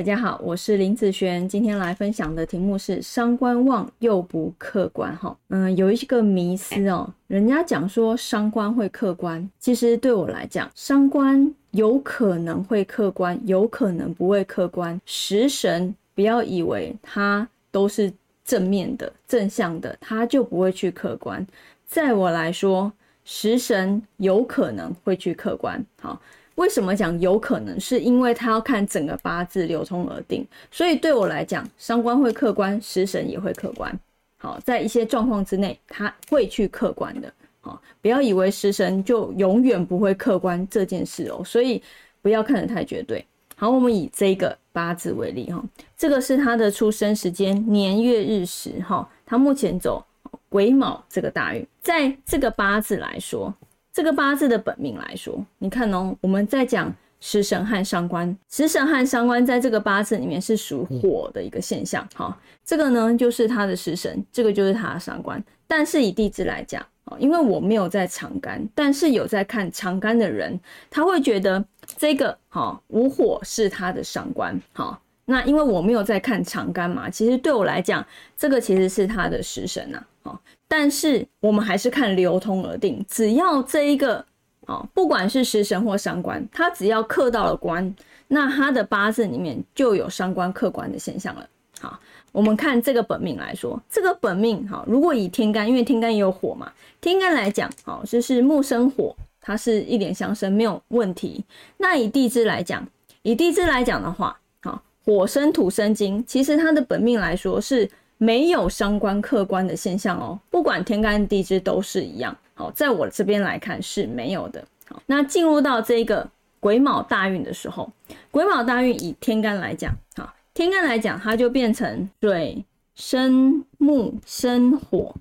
大家好，我是林子璇，今天来分享的题目是伤官旺又不客观哈。嗯，有一个迷思哦，人家讲说伤官会客观，其实对我来讲，伤官有可能会客观，有可能不会客观。食神不要以为他都是正面的、正向的，他就不会去客观。在我来说，食神有可能会去客观。好。为什么讲有可能？是因为他要看整个八字流通而定，所以对我来讲，伤官会客观，食神也会客观。好，在一些状况之内，他会去客观的。好，不要以为食神就永远不会客观这件事哦。所以不要看得太绝对。好，我们以这个八字为例哈，这个是他的出生时间年月日时哈，他目前走癸卯这个大运，在这个八字来说。这个八字的本命来说，你看哦，我们在讲食神和伤官，食神和伤官在这个八字里面是属火的一个现象。好，这个呢就是他的食神，这个就是他的伤官。但是以地支来讲，哦，因为我没有在长干，但是有在看长干的人，他会觉得这个哈无火是他的伤官。好，那因为我没有在看长干嘛，其实对我来讲，这个其实是他的食神呐。好。但是我们还是看流通而定，只要这一个哦，不管是食神或伤官，它只要克到了官，那它的八字里面就有伤官克官的现象了。好，我们看这个本命来说，这个本命好，如果以天干，因为天干也有火嘛，天干来讲，好，就是木生火，它是一点相生没有问题。那以地支来讲，以地支来讲的话，好，火生土生金，其实它的本命来说是。没有伤官客观的现象哦，不管天干地支都是一样。好，在我这边来看是没有的。好，那进入到这个癸卯大运的时候，癸卯大运以天干来讲，好，天干来讲它就变成水生木生火，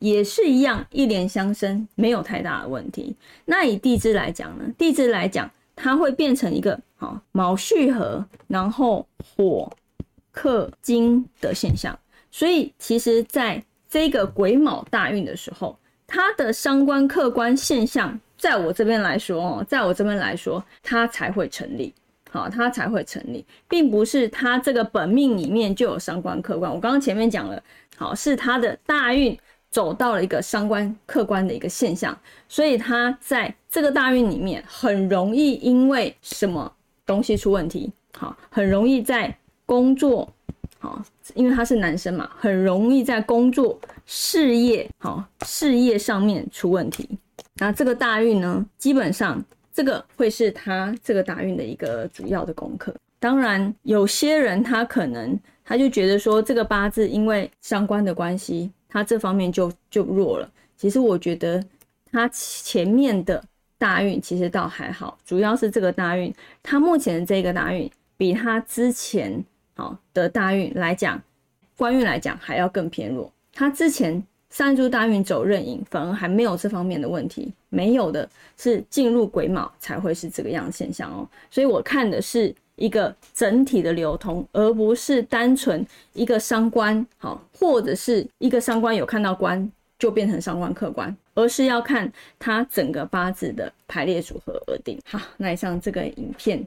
也是一样一连相生，没有太大的问题。那以地支来讲呢，地支来讲它会变成一个好卯戌合，然后火克金的现象。所以，其实在这个癸卯大运的时候，它的伤官客观现象，在我这边来说哦，在我这边来说，它才会成立，好，它才会成立，并不是它这个本命里面就有伤官客观。我刚刚前面讲了，好，是它的大运走到了一个伤官客观的一个现象，所以它在这个大运里面很容易因为什么东西出问题，好，很容易在工作。好，因为他是男生嘛，很容易在工作、事业、好事业上面出问题。那这个大运呢，基本上这个会是他这个大运的一个主要的功课。当然，有些人他可能他就觉得说，这个八字因为相关的关系，他这方面就就弱了。其实我觉得他前面的大运其实倒还好，主要是这个大运，他目前的这个大运比他之前。好的大运来讲，官运来讲还要更偏弱。他之前三柱大运走任影，反而还没有这方面的问题，没有的是进入癸卯才会是这个样现象哦。所以我看的是一个整体的流通，而不是单纯一个伤官好，或者是一个伤官有看到官就变成伤官客官，而是要看他整个八字的排列组合而定。好，那以上这个影片。